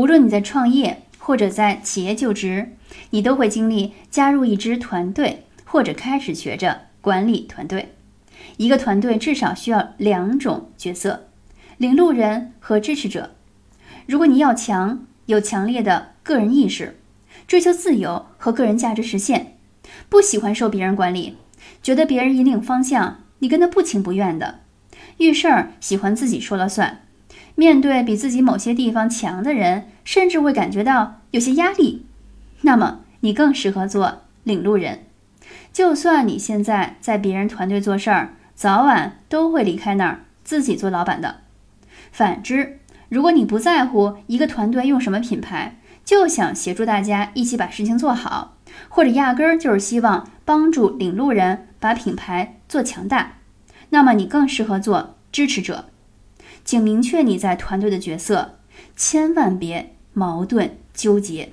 无论你在创业或者在企业就职，你都会经历加入一支团队，或者开始学着管理团队。一个团队至少需要两种角色：领路人和支持者。如果你要强，有强烈的个人意识，追求自由和个人价值实现，不喜欢受别人管理，觉得别人引领方向，你跟他不情不愿的，遇事儿喜欢自己说了算，面对比自己某些地方强的人，甚至会感觉到有些压力，那么你更适合做领路人。就算你现在在别人团队做事儿，早晚都会离开那儿，自己做老板的。反之，如果你不在乎一个团队用什么品牌，就想协助大家一起把事情做好，或者压根儿就是希望帮助领路人把品牌做强大，那么你更适合做支持者。请明确你在团队的角色，千万别矛盾纠结。